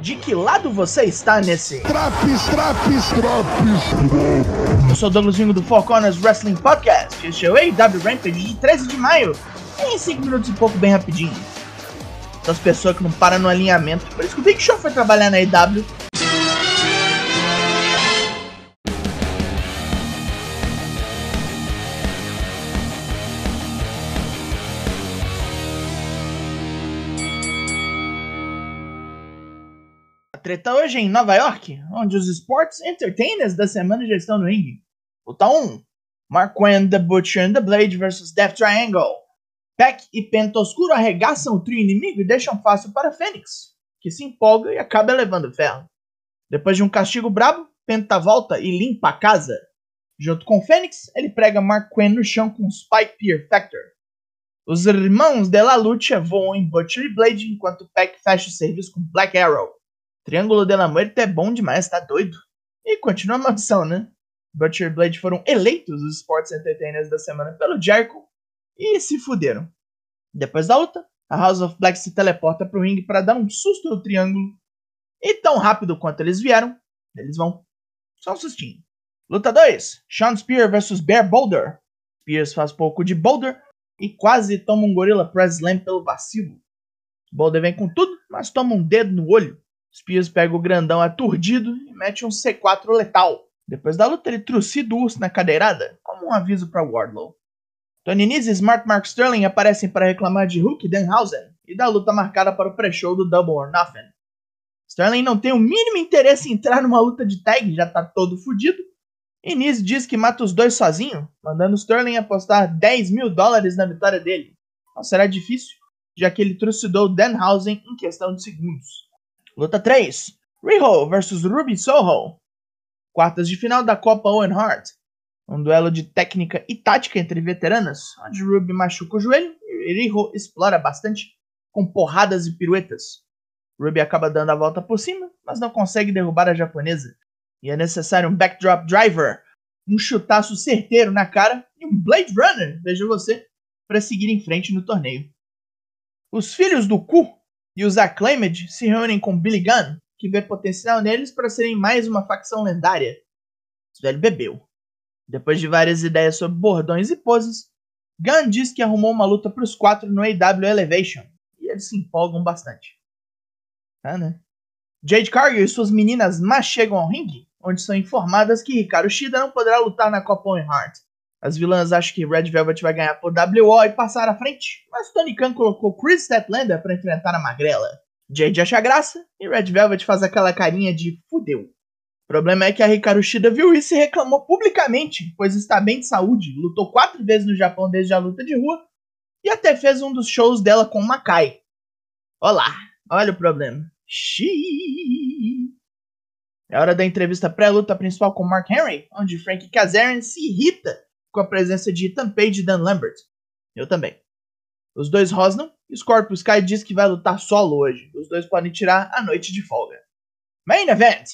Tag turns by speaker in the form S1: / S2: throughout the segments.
S1: De que lado você está nesse?
S2: Traps, traps, traps.
S1: Eu sou o Douglas Vingo do Four Corners Wrestling Podcast. Este é o AW Rampage de 13 de maio. Em 5 minutos e pouco, bem rapidinho. Essas pessoas que não param no alinhamento. Por isso que o Big Show foi trabalhar na AW. A treta hoje é em Nova York, onde os Sports Entertainers da semana já estão no ringue. Luta 1. Mark Quinn, The Butcher and The Blade vs Death Triangle. Peck e Penta Oscuro arregaçam o trio inimigo e deixam fácil para Fênix, que se empolga e acaba levando ferro. Depois de um castigo brabo, Penta volta e limpa a casa. Junto com Fênix, ele prega Mark Quinn no chão com Spike Peer Factor. Os irmãos de La Lucha voam em Butcher e Blade enquanto Peck fecha o serviço com Black Arrow. Triângulo de la Muerte é bom demais, tá doido? E continua a maldição, né? Butcher Blade foram eleitos os Sports Entertainers da semana pelo Jericho e se fuderam. Depois da luta, a House of Black se teleporta pro ringue para dar um susto no triângulo. E tão rápido quanto eles vieram, eles vão. Só um sustinho. Luta 2: Sean Spear vs Bear Boulder. Spears faz pouco de Boulder e quase toma um Gorilla Press Slam pelo vacilo. Boulder vem com tudo, mas toma um dedo no olho. Spears pega o grandão aturdido e mete um C4 letal. Depois da luta, ele trucida o urso na cadeirada, como um aviso para Wardlow. Tony Nese e Smart Mark Sterling aparecem para reclamar de Hook e Danhausen e da luta marcada para o pré-show do Double or Nothing. Sterling não tem o mínimo interesse em entrar numa luta de tag, já tá todo fudido. E Nese diz que mata os dois sozinho, mandando Sterling apostar 10 mil dólares na vitória dele. Não será difícil, já que ele trucidou Danhausen em questão de segundos. Luta 3: Riho vs Ruby Soho. Quartas de final da Copa Owen Hart. Um duelo de técnica e tática entre veteranas, onde Ruby machuca o joelho e Riho explora bastante com porradas e piruetas. Ruby acaba dando a volta por cima, mas não consegue derrubar a japonesa. E é necessário um backdrop driver, um chutaço certeiro na cara e um Blade Runner, veja você, para seguir em frente no torneio. Os filhos do cu e os Acclaimed se reúnem com Billy Gunn, que vê potencial neles para serem mais uma facção lendária. O velho bebeu. Depois de várias ideias sobre bordões e poses, Gunn diz que arrumou uma luta para os quatro no AW Elevation, e eles se empolgam bastante. Tá, né? Jade Cargill e suas meninas mais chegam ao ringue, onde são informadas que Hikaru Shida não poderá lutar na Copa Owen Hart. As vilãs acham que Red Velvet vai ganhar por WO e passar à frente, mas Tony Khan colocou Chris Statlander para enfrentar a Magrela. Jade acha graça e Red Velvet faz aquela carinha de fudeu. O problema é que a Hikaru Shida viu isso e reclamou publicamente, pois está bem de saúde, lutou quatro vezes no Japão desde a luta de rua e até fez um dos shows dela com Makai. Olá, olha o problema. Xiii. É hora da entrevista pré-luta principal com Mark Henry, onde Frank Kazarian se irrita com a presença de Ethan Page e Dan Lambert. Eu também. Os dois rosnam e Scorpio Sky diz que vai lutar solo hoje. Os dois podem tirar a noite de folga. Main Event!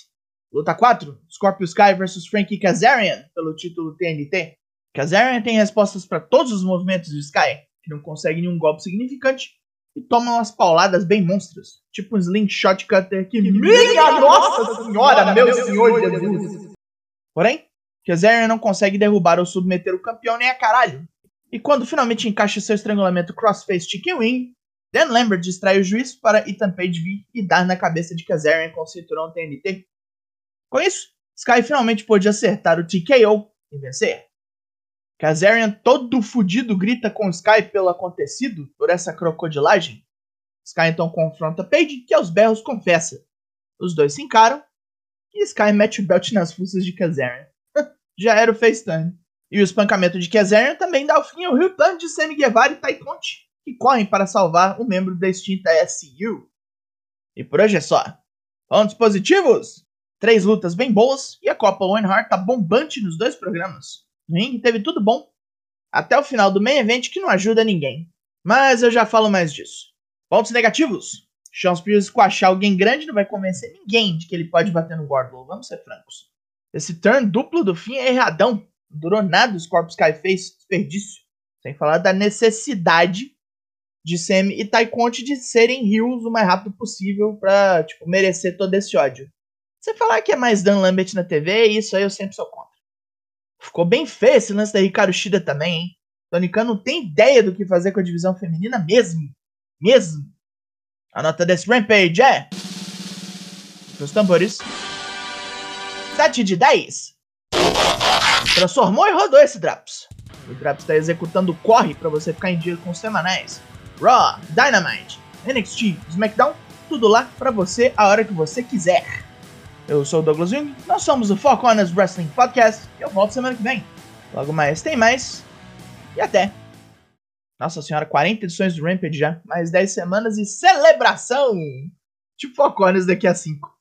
S1: Luta 4: Scorpio Sky vs Frankie Kazarian pelo título TNT. Kazarian tem respostas para todos os movimentos de Sky, que não consegue nenhum golpe significante e toma umas pauladas bem monstras, tipo um slingshot cutter que, minha nossa senhora, meu senhor Jesus! Porém, Kazarian não consegue derrubar ou submeter o campeão nem a caralho. E quando finalmente encaixa seu estrangulamento crossface chicken wing, Dan Lambert distrai o juiz para Ethan Page vir e dar na cabeça de Kazarian com o cinturão TNT. Com isso, Sky finalmente pôde acertar o TKO e vencer. Kazarian todo fudido grita com Sky pelo acontecido, por essa crocodilagem. Sky então confronta Page, que aos berros confessa. Os dois se encaram e Sky mete o belt nas fuças de Kazarian. Já era o FaceTime. E o espancamento de Kazarian também dá o fim ao Rio Plan de Sammy Guevara e Conte, que correm para salvar o membro da extinta SCU. E por hoje é só. Pontos positivos? Três lutas bem boas e a Copa Owen Hart tá bombante nos dois programas. No ringue teve tudo bom. Até o final do main event que não ajuda ninguém. Mas eu já falo mais disso. Pontos negativos. Sean Spears esquachar alguém grande não vai convencer ninguém de que ele pode bater no Wardlow. Vamos ser francos. Esse turn duplo do fim é erradão. Não durou nada o Scorpio Sky fez desperdício. Sem falar da necessidade de Semi e Tai Conte de serem heels o mais rápido possível pra, tipo, merecer todo esse ódio. Você falar que é mais Dan Lambert na TV, isso aí eu sempre sou contra. Ficou bem feio esse lance da Ricardo Shida também, hein? Tony Khan não tem ideia do que fazer com a divisão feminina mesmo. Mesmo. A nota desse Rampage é... Os tambores. 7 de 10. Transformou e rodou esse Draps. O Draps está executando o corre para você ficar em dia com os semanais. Raw, Dynamite, NXT, SmackDown, tudo lá para você a hora que você quiser. Eu sou o Douglas Jung, nós somos o Four Corners Wrestling Podcast e eu volto semana que vem. Logo mais tem mais e até! Nossa senhora, 40 edições do Rampage já, mais 10 semanas e celebração! Tipo Four Corners daqui a 5.